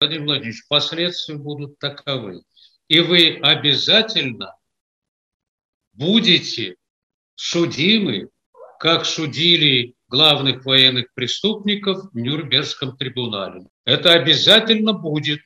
Владимир Владимирович, последствия будут таковы. И вы обязательно будете судимы, как судили главных военных преступников в Нюрнбергском трибунале. Это обязательно будет.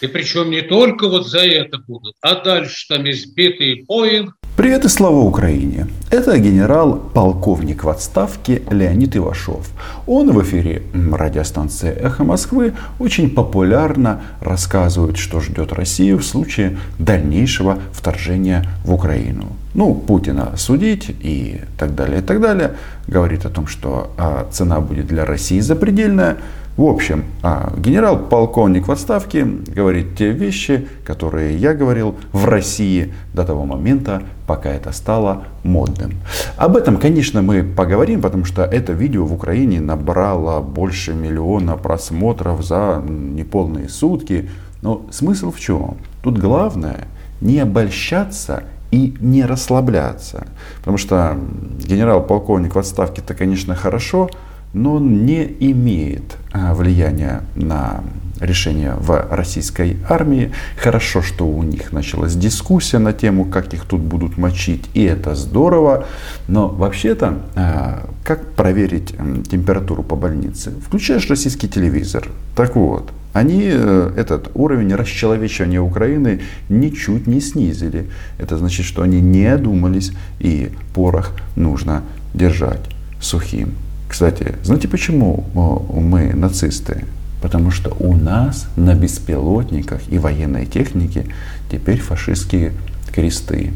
И причем не только вот за это будут, а дальше там избитый Боинг, Привет и слава Украине! Это генерал-полковник в отставке Леонид Ивашов. Он в эфире радиостанции «Эхо Москвы» очень популярно рассказывает, что ждет Россию в случае дальнейшего вторжения в Украину. Ну, Путина судить и так далее, и так далее. Говорит о том, что а, цена будет для России запредельная. В общем, а, генерал-полковник в отставке говорит те вещи, которые я говорил в России до того момента, пока это стало модным. Об этом, конечно, мы поговорим, потому что это видео в Украине набрало больше миллиона просмотров за неполные сутки. Но смысл в чем? Тут главное не обольщаться и не расслабляться. Потому что генерал-полковник в отставке это, конечно, хорошо, но он не имеет а, влияния на решение в российской армии. Хорошо, что у них началась дискуссия на тему, как их тут будут мочить, и это здорово. Но вообще-то, а, как проверить температуру по больнице? Включаешь российский телевизор. Так вот, они э, этот уровень расчеловечивания Украины ничуть не снизили. Это значит, что они не одумались, и порох нужно держать сухим. Кстати, знаете почему мы нацисты? Потому что у нас на беспилотниках и военной технике теперь фашистские кресты.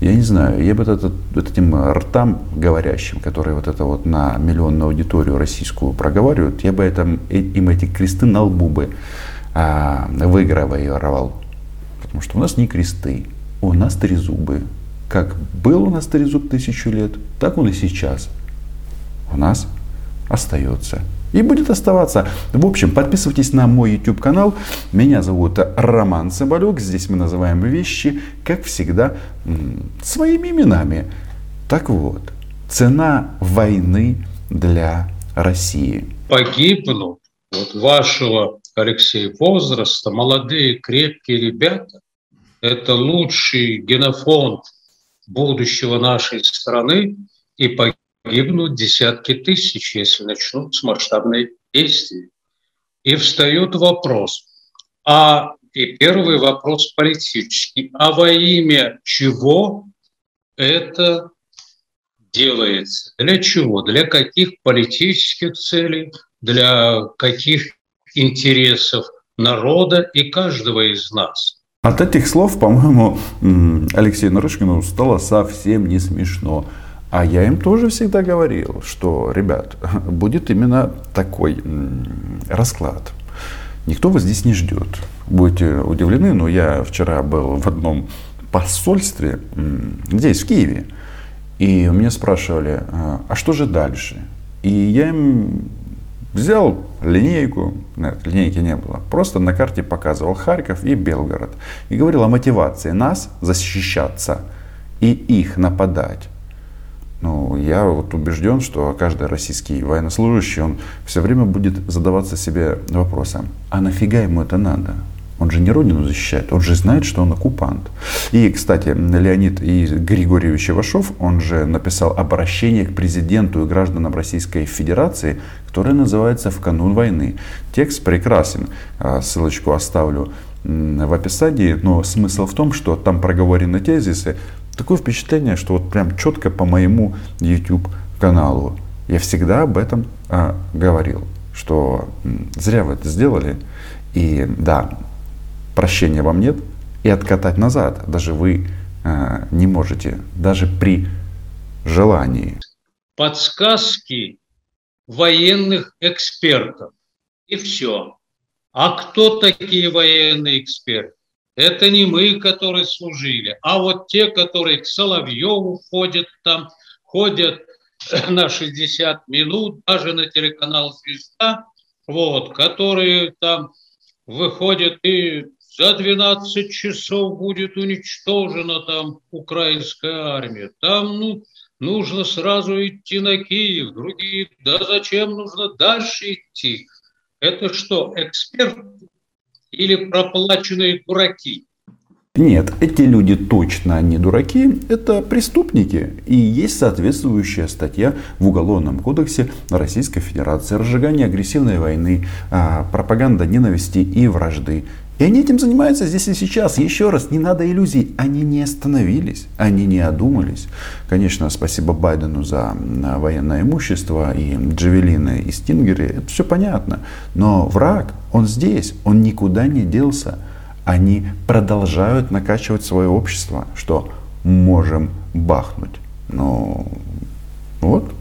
Я не знаю, я бы это, вот этим ртам говорящим, которые вот это вот на миллионную аудиторию российскую проговаривают, я бы это, им эти кресты на лбу бы а, выгравировал. Потому что у нас не кресты, у нас три зубы. Как был у нас три зуб тысячу лет, так он и сейчас у нас остается. И будет оставаться. В общем, подписывайтесь на мой YouTube канал. Меня зовут Роман Соболюк. Здесь мы называем вещи, как всегда, своими именами. Так вот, цена войны для России. Погибнут вот вашего, Алексея, возраста, молодые, крепкие ребята, это лучший генофонд будущего нашей страны, и погибнут погибнут десятки тысяч, если начнутся масштабные действия. И встает вопрос, а и первый вопрос политический, а во имя чего это делается? Для чего? Для каких политических целей? Для каких интересов народа и каждого из нас? От этих слов, по-моему, Алексею Нарышкину стало совсем не смешно. А я им тоже всегда говорил, что, ребят, будет именно такой расклад. Никто вас здесь не ждет. Будете удивлены, но я вчера был в одном посольстве, здесь, в Киеве. И меня спрашивали, а, а что же дальше? И я им взял линейку, нет, линейки не было, просто на карте показывал Харьков и Белгород. И говорил о мотивации нас защищаться и их нападать. Ну, я вот убежден, что каждый российский военнослужащий, он все время будет задаваться себе вопросом, а нафига ему это надо? Он же не родину защищает, он же знает, что он оккупант. И, кстати, Леонид Григорьевич Ивашов, он же написал обращение к президенту и гражданам Российской Федерации, которое называется «В канун войны». Текст прекрасен, а, ссылочку оставлю в описании, но смысл в том, что там проговорены тезисы, Такое впечатление, что вот прям четко по моему YouTube каналу. Я всегда об этом а, говорил, что зря вы это сделали. И да, прощения вам нет, и откатать назад даже вы а, не можете, даже при желании. Подсказки военных экспертов. И все. А кто такие военные эксперты? Это не мы, которые служили, а вот те, которые к Соловьеву ходят там, ходят на 60 минут, даже на телеканал «Звезда», вот, которые там выходят и за 12 часов будет уничтожена там украинская армия. Там, ну, нужно сразу идти на Киев, другие, да зачем нужно дальше идти? Это что, эксперты или проплаченные дураки? Нет, эти люди точно не дураки, это преступники. И есть соответствующая статья в Уголовном кодексе Российской Федерации. Разжигание агрессивной войны, а, пропаганда ненависти и вражды. И они этим занимаются здесь и сейчас. Еще раз, не надо иллюзий. Они не остановились, они не одумались. Конечно, спасибо Байдену за военное имущество и джавелины и стингеры. Это все понятно. Но враг, он здесь, он никуда не делся они продолжают накачивать свое общество, что можем бахнуть. Ну, вот,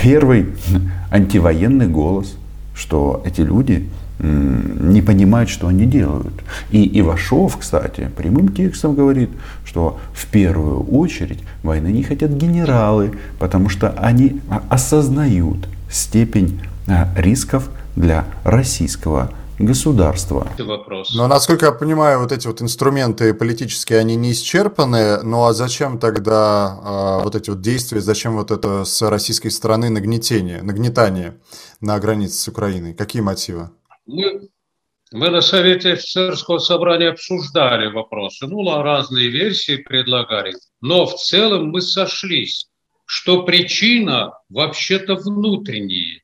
первый антивоенный голос, что эти люди не понимают, что они делают. И Ивашов, кстати, прямым текстом говорит, что в первую очередь войны не хотят генералы, потому что они осознают степень а, рисков для российского государства. вопрос. Но, насколько я понимаю, вот эти вот инструменты политические, они не исчерпаны. Ну а зачем тогда э, вот эти вот действия, зачем вот это с российской стороны нагнетение, нагнетание на границе с Украиной? Какие мотивы? Мы, мы на Совете офицерского собрания обсуждали вопросы, ну, разные версии предлагали, но в целом мы сошлись, что причина вообще-то внутренняя.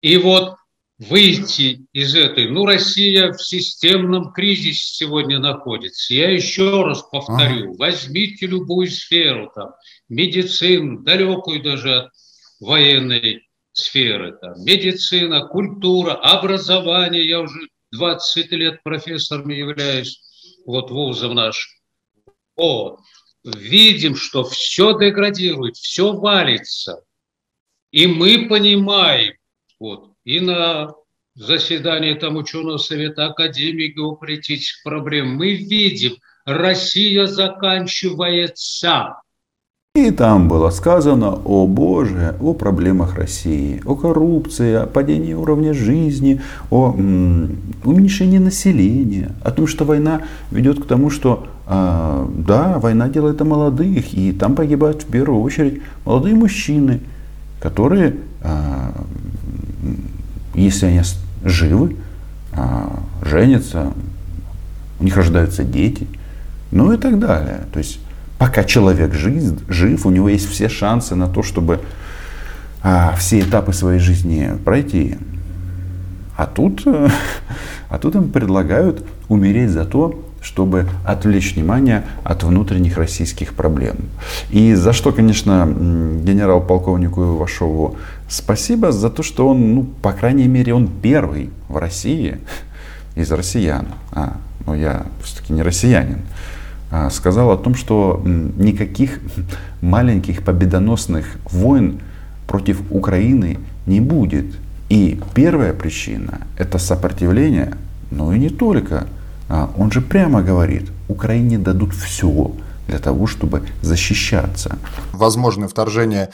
И вот выйти из этой. Ну, Россия в системном кризисе сегодня находится. Я еще раз повторю, возьмите любую сферу, там, медицину, далекую даже от военной сферы, там, медицина, культура, образование. Я уже 20 лет профессором являюсь, вот вузом наш. Вот. Видим, что все деградирует, все валится. И мы понимаем, вот, и на заседании там ученого совета Академии геополитических проблем мы видим, Россия заканчивается. И там было сказано, о Боже, о проблемах России, о коррупции, о падении уровня жизни, о уменьшении населения, о том, что война ведет к тому, что э, да, война делает о молодых, и там погибают в первую очередь молодые мужчины, которые э, если они живы, а, женятся, у них рождаются дети, ну и так далее. То есть пока человек жив, жив у него есть все шансы на то, чтобы а, все этапы своей жизни пройти. А тут, а тут им предлагают умереть за то, чтобы отвлечь внимание от внутренних российских проблем. И за что, конечно, генерал-полковнику Ивашову спасибо, за то, что он, ну, по крайней мере, он первый в России из россиян, а, но я все-таки не россиянин, сказал о том, что никаких маленьких победоносных войн против Украины не будет. И первая причина – это сопротивление, но и не только – а, он же прямо говорит, Украине дадут все для того, чтобы защищаться. Возможное вторжение а,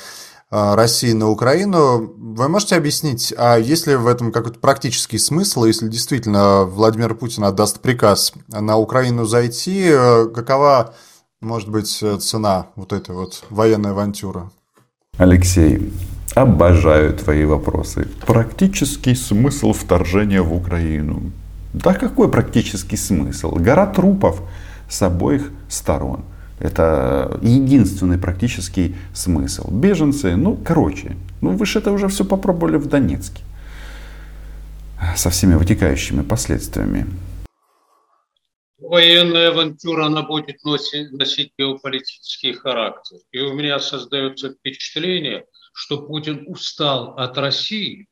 России на Украину. Вы можете объяснить, а есть ли в этом какой-то практический смысл, если действительно Владимир Путин отдаст приказ на Украину зайти, э, какова может быть цена вот этой вот военной авантюры? Алексей, обожаю твои вопросы. Практический смысл вторжения в Украину. Да какой практический смысл? Гора трупов с обоих сторон. Это единственный практический смысл. Беженцы, ну, короче, ну вы же это уже все попробовали в Донецке. Со всеми вытекающими последствиями. Военная авантюра, она будет носить, носить геополитический характер. И у меня создается впечатление, что Путин устал от России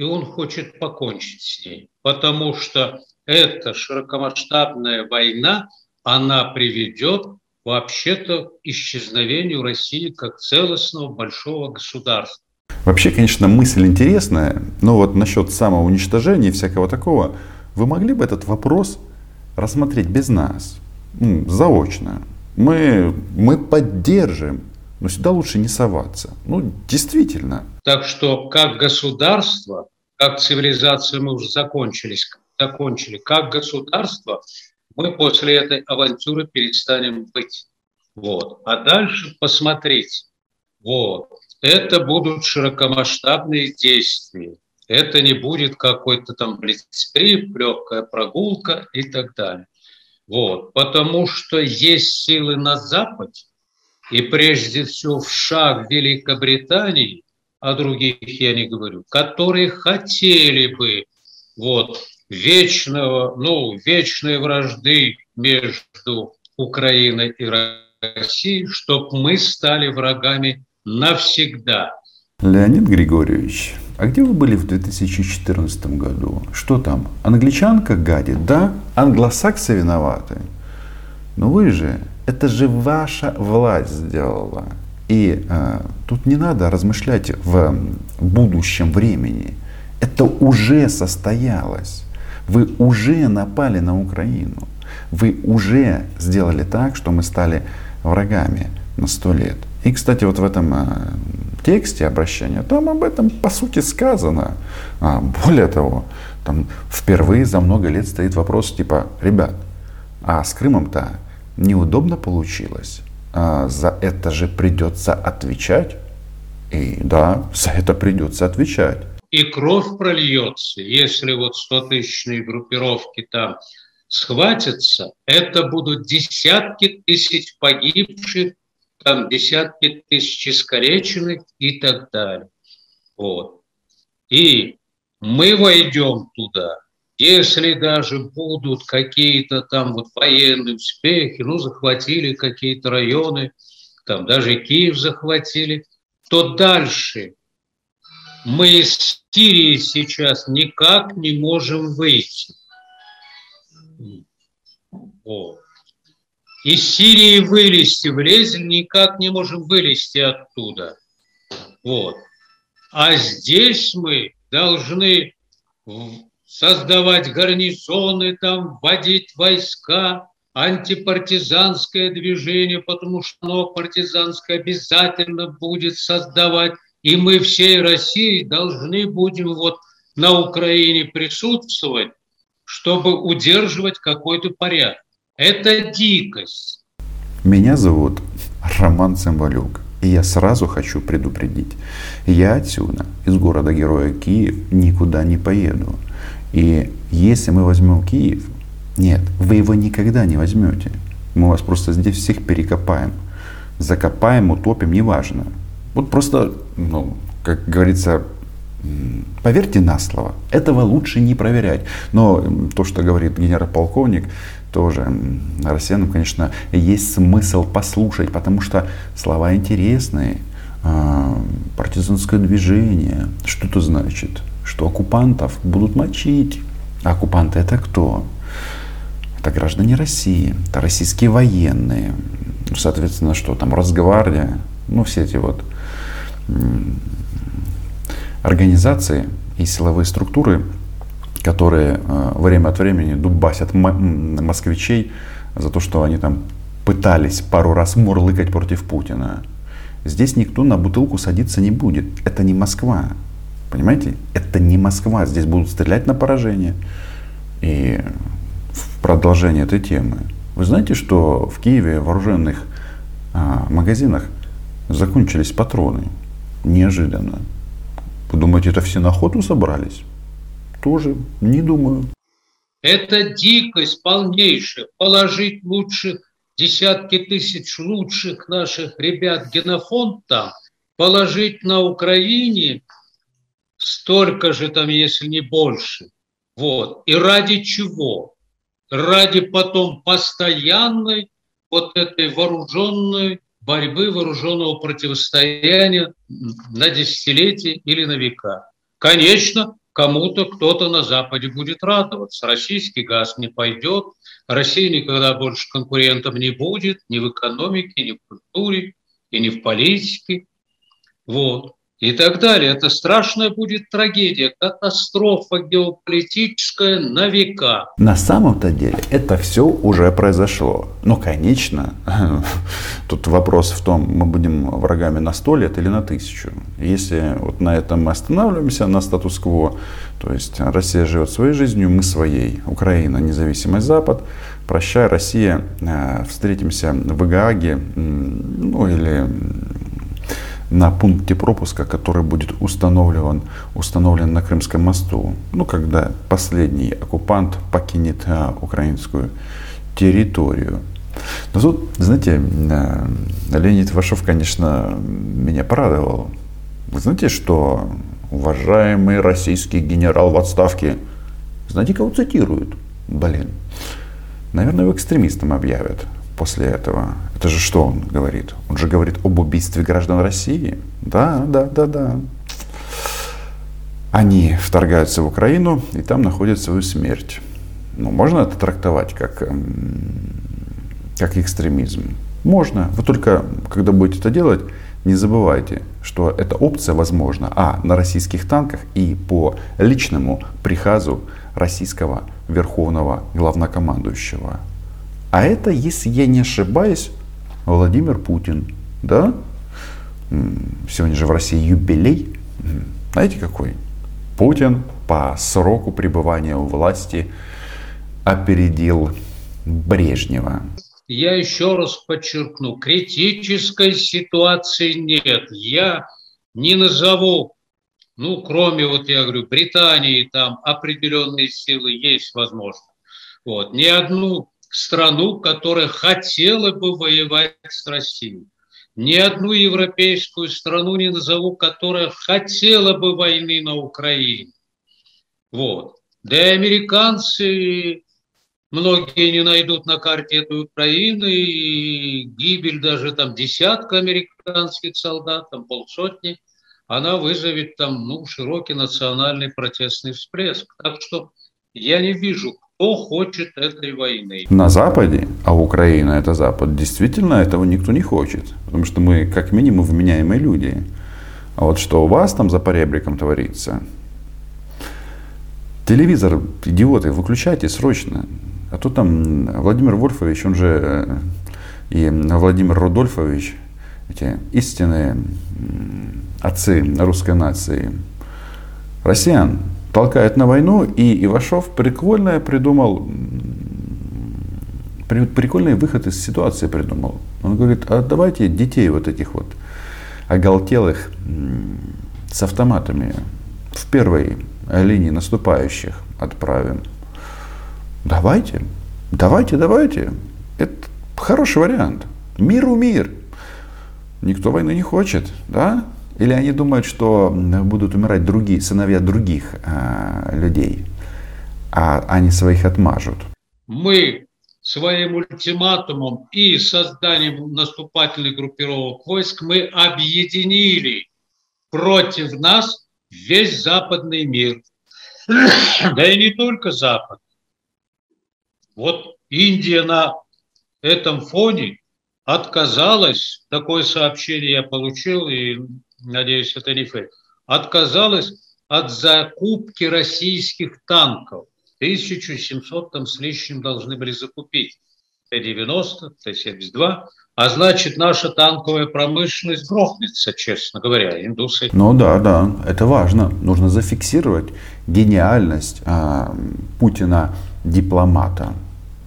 и он хочет покончить с ней, потому что эта широкомасштабная война, она приведет вообще-то исчезновению России как целостного большого государства. Вообще, конечно, мысль интересная, но вот насчет самоуничтожения и всякого такого, вы могли бы этот вопрос рассмотреть без нас, ну, заочно. Мы, мы поддержим, но сюда лучше не соваться. Ну, действительно. Так что как государство как цивилизация мы уже закончились, закончили, как государство, мы после этой авантюры перестанем быть. Вот. А дальше посмотреть. Вот. Это будут широкомасштабные действия. Это не будет какой-то там блицкрип, легкая прогулка и так далее. Вот. Потому что есть силы на Западе, и прежде всего в шаг Великобритании, о других я не говорю, которые хотели бы вот, вечного, ну, вечной вражды между Украиной и Россией, чтобы мы стали врагами навсегда. Леонид Григорьевич, а где вы были в 2014 году? Что там? Англичанка гадит, да? Англосаксы виноваты. Но вы же, это же ваша власть сделала. И э, тут не надо размышлять в будущем времени. Это уже состоялось. Вы уже напали на Украину. Вы уже сделали так, что мы стали врагами на сто лет. И, кстати, вот в этом э, тексте обращения, там об этом по сути сказано. А, более того, там впервые за много лет стоит вопрос типа, ребят, а с Крымом-то неудобно получилось, а за это же придется отвечать. И да, за это придется отвечать. И кровь прольется, если вот 100-тысячные группировки там схватятся, это будут десятки тысяч погибших, там десятки тысяч искалеченных и так далее. Вот. И мы войдем туда, если даже будут какие-то там вот военные успехи, ну, захватили какие-то районы, там даже Киев захватили, то дальше мы из Сирии сейчас никак не можем выйти. Вот. Из Сирии вылезти, влезли, никак не можем вылезти оттуда. Вот. А здесь мы должны создавать гарнизоны, там, вводить войска, антипартизанское движение, потому что оно партизанское обязательно будет создавать. И мы всей России должны будем вот на Украине присутствовать, чтобы удерживать какой-то порядок. Это дикость. Меня зовут Роман Цымбалюк. И я сразу хочу предупредить. Я отсюда, из города-героя Киев, никуда не поеду. И если мы возьмем Киев, нет, вы его никогда не возьмете. Мы вас просто здесь всех перекопаем. Закопаем, утопим, неважно. Вот просто, ну, как говорится, поверьте на слово. Этого лучше не проверять. Но то, что говорит генерал-полковник, тоже россиянам, конечно, есть смысл послушать, потому что слова интересные. А, партизанское движение, что это значит? Что оккупантов будут мочить. А оккупанты это кто? Это граждане России, это российские военные. Ну, соответственно, что там, Росгвардия, ну, все эти вот организации и силовые структуры, которые э, время от времени дубасят москвичей за то, что они там пытались пару раз мурлыкать против Путина. Здесь никто на бутылку садиться не будет. Это не Москва. Понимаете? Это не Москва. Здесь будут стрелять на поражение. И в продолжение этой темы. Вы знаете, что в Киеве в вооруженных а, магазинах закончились патроны? Неожиданно. Вы думаете, это все на охоту собрались? Тоже не думаю. Это дикость полнейшая. Положить лучших, десятки тысяч лучших наших ребят генофонд там, положить на Украине столько же там, если не больше. Вот. И ради чего? Ради потом постоянной вот этой вооруженной борьбы, вооруженного противостояния на десятилетия или на века. Конечно, кому-то кто-то на Западе будет радоваться. Российский газ не пойдет, Россия никогда больше конкурентом не будет ни в экономике, ни в культуре и ни в политике. Вот и так далее. Это страшная будет трагедия, катастрофа геополитическая на века. На самом-то деле это все уже произошло. Но, конечно, тут вопрос в том, мы будем врагами на сто лет или на тысячу. Если вот на этом мы останавливаемся, на статус-кво, то есть Россия живет своей жизнью, мы своей. Украина, независимый Запад. Прощай, Россия, э, встретимся в Гааге, ну или на пункте пропуска, который будет установлен, установлен на Крымском мосту, ну, когда последний оккупант покинет а, украинскую территорию. Но тут, знаете, а, Леонид Вашов, конечно, меня порадовал. Вы знаете, что уважаемый российский генерал в отставке, знаете, кого цитируют? Блин, наверное, его экстремистом объявят после этого. Это же что он говорит? Он же говорит об убийстве граждан России. Да, да, да, да. Они вторгаются в Украину и там находят свою смерть. Ну, можно это трактовать как, как экстремизм? Можно. Вы только, когда будете это делать, не забывайте, что эта опция возможна, а, на российских танках и по личному приказу российского верховного главнокомандующего. А это, если я не ошибаюсь, Владимир Путин. Да? Сегодня же в России юбилей. Знаете какой? Путин по сроку пребывания у власти опередил Брежнева. Я еще раз подчеркну, критической ситуации нет. Я не назову, ну, кроме, вот я говорю, Британии, там определенные силы есть возможно. Вот, ни одну страну, которая хотела бы воевать с Россией. Ни одну европейскую страну не назову, которая хотела бы войны на Украине. Вот. Да и американцы, многие не найдут на карте этой Украины, и гибель даже там десятка американских солдат, там полсотни, она вызовет там ну, широкий национальный протестный всплеск. Так что я не вижу, кто хочет этой войны. На Западе, а Украина это Запад, действительно этого никто не хочет. Потому что мы как минимум вменяемые люди. А вот что у вас там за поребриком творится, телевизор, идиоты, выключайте срочно. А то там Владимир Вольфович, он же э, и Владимир Рудольфович, эти истинные отцы русской нации, россиян, толкает на войну, и Ивашов прикольно придумал, прикольный выход из ситуации придумал. Он говорит, а давайте детей вот этих вот оголтелых с автоматами в первой линии наступающих отправим. Давайте, давайте, давайте. Это хороший вариант. Миру мир. Никто войны не хочет, да? Или они думают, что будут умирать другие, сыновья других э, людей, а они своих отмажут? Мы своим ультиматумом и созданием наступательных группировок войск мы объединили против нас весь западный мир. Да и не только Запад. Вот Индия на этом фоне отказалась, такое сообщение я получил, и надеюсь, это не фейк, отказалась от закупки российских танков. 1700 там с лишним должны были закупить. Т-90, Т-72. А значит, наша танковая промышленность грохнется, честно говоря, индусы. Ну да, да, это важно. Нужно зафиксировать гениальность а, Путина дипломата.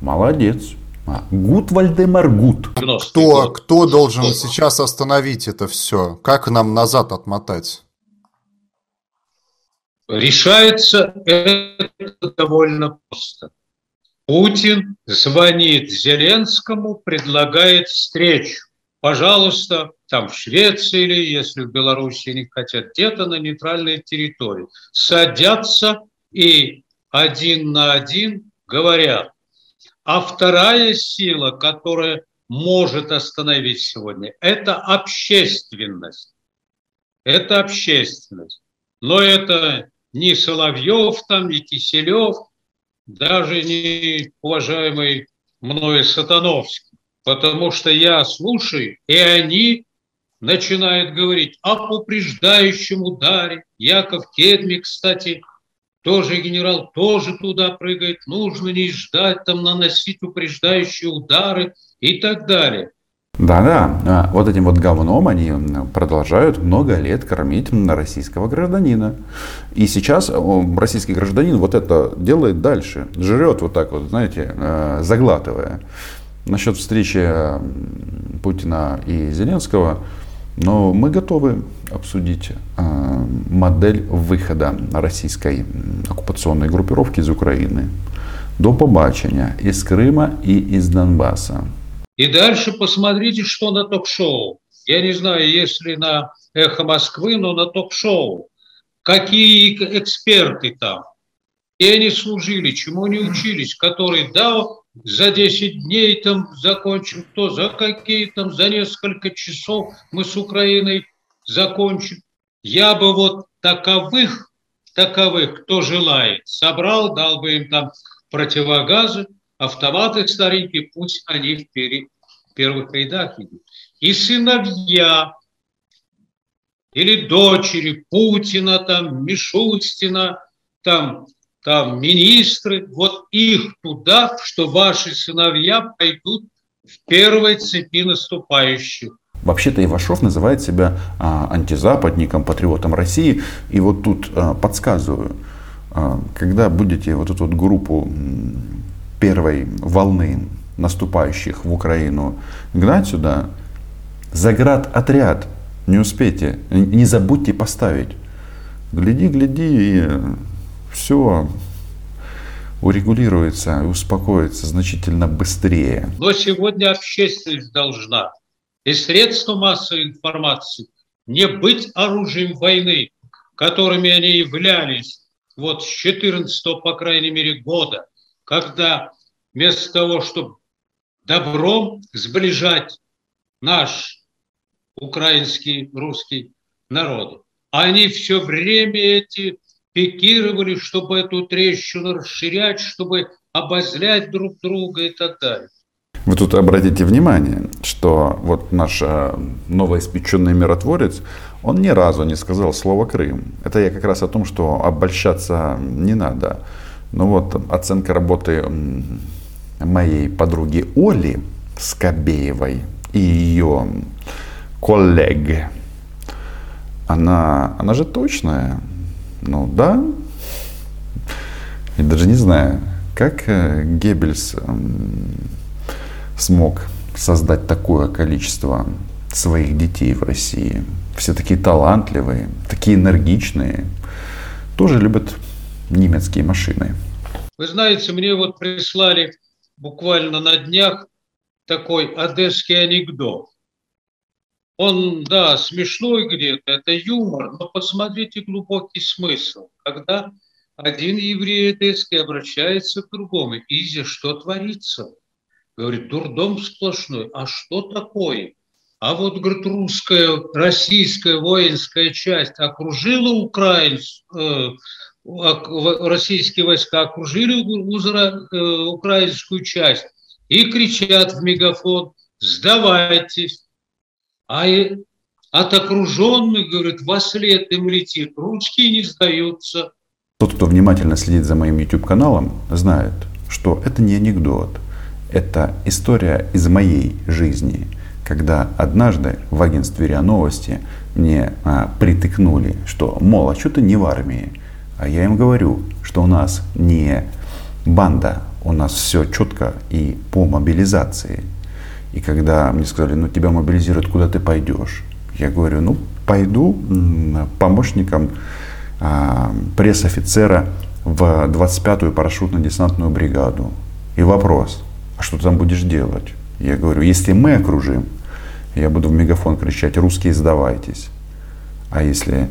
Молодец. А, Good Вальдемар good. Кто, кто должен сейчас остановить это все? Как нам назад отмотать? Решается это довольно просто. Путин звонит Зеленскому, предлагает встречу. Пожалуйста, там в Швеции или если в Беларуси не хотят, где-то на нейтральной территории. Садятся и один на один говорят, а вторая сила, которая может остановить сегодня, это общественность. Это общественность. Но это не Соловьев там, не Киселев, даже не уважаемый мною Сатановский. Потому что я слушаю, и они начинают говорить об упреждающем ударе. Яков Кедми, кстати, тоже генерал тоже туда прыгает, нужно не ждать, там наносить упреждающие удары и так далее. Да-да, а, вот этим вот говном они продолжают много лет кормить российского гражданина. И сейчас российский гражданин вот это делает дальше, жрет вот так вот, знаете, э, заглатывая. Насчет встречи Путина и Зеленского, Но мы готовы обсудить э, модель выхода российской оккупационной группировки из Украины. До побачення из Крыма и из Донбасса. И дальше посмотрите, что на ток-шоу. Я не знаю, если на «Эхо Москвы», но на ток-шоу. Какие эксперты там? И они служили, чему они учились, которые, да, за 10 дней там закончим, то за какие там, за несколько часов мы с Украиной закончим. Я бы вот таковых, таковых, кто желает, собрал, дал бы им там противогазы, автоматы старенькие, пусть они в первых рядах идут. И сыновья или дочери Путина, там, Мишустина, там, там министры, вот их туда, что ваши сыновья пойдут в первой цепи наступающих. Вообще-то Ивашов называет себя а, антизападником, патриотом России. И вот тут а, подсказываю, а, когда будете вот эту вот группу первой волны наступающих в Украину гнать сюда, заград отряд не успейте, не забудьте поставить. Гляди, гляди, и все урегулируется и успокоится значительно быстрее. Но сегодня общественность должна и средства массовой информации не быть оружием войны, которыми они являлись вот с 14 по крайней мере года, когда вместо того, чтобы добром сближать наш украинский, русский народ, они все время эти пикировали, чтобы эту трещину расширять, чтобы обозлять друг друга и так далее. Вы тут обратите внимание, что вот наш э, новоиспеченный миротворец, он ни разу не сказал слово Крым. Это я как раз о том, что обольщаться не надо. Ну вот оценка работы моей подруги Оли Скобеевой и ее коллег, она, она же точная. Ну да. Я даже не знаю, как э, Геббельс смог создать такое количество своих детей в России. Все такие талантливые, такие энергичные, тоже любят немецкие машины. Вы знаете, мне вот прислали буквально на днях такой одесский анекдот. Он, да, смешной где-то, это юмор, но посмотрите глубокий смысл. Когда один еврей одесский обращается к другому, Изи, что творится? Говорит, дурдом сплошной. А что такое? А вот, говорит, русская, российская воинская часть окружила украинцев, э, российские войска окружили э, украинскую часть и кричат в мегафон, сдавайтесь. А от окруженных, говорит, во след им летит, ручки не сдаются. Тот, кто внимательно следит за моим YouTube-каналом, знает, что это не анекдот. Это история из моей жизни, когда однажды в агентстве РИА Новости мне а, притыкнули, что, мол, а что ты не в армии? А я им говорю, что у нас не банда, у нас все четко и по мобилизации. И когда мне сказали, ну тебя мобилизируют, куда ты пойдешь? Я говорю, ну пойду помощником а, пресс-офицера в 25-ю парашютно-десантную бригаду. И вопрос, а что ты там будешь делать? Я говорю, если мы окружим, я буду в мегафон кричать, русские сдавайтесь. А если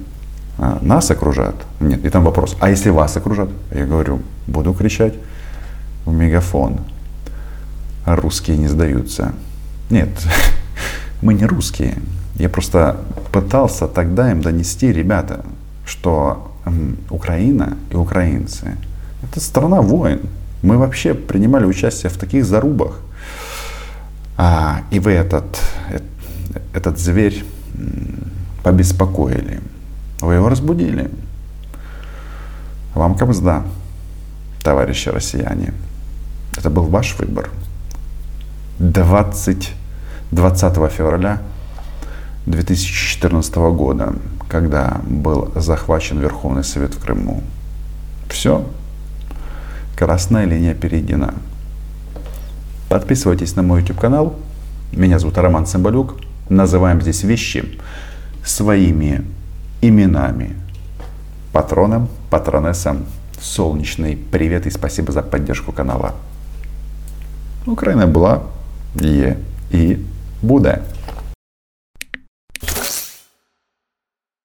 а, нас окружат, нет, и там вопрос, а если вас окружат? Я говорю, буду кричать в мегафон, русские не сдаются. Нет, мы не русские. Я просто пытался тогда им донести, ребята, что Украина и украинцы – это страна войн. Мы вообще принимали участие в таких зарубах. А, и вы этот, этот зверь побеспокоили. Вы его разбудили. Вам кабзда, товарищи россияне. Это был ваш выбор. 20, 20 февраля 2014 года, когда был захвачен Верховный Совет в Крыму. Все. Красная линия перейдена. Подписывайтесь на мой YouTube канал. Меня зовут Роман Цымбалюк. называем здесь вещи своими именами. Патроном, патронессам, солнечный привет и спасибо за поддержку канала. Украина была, є і буде.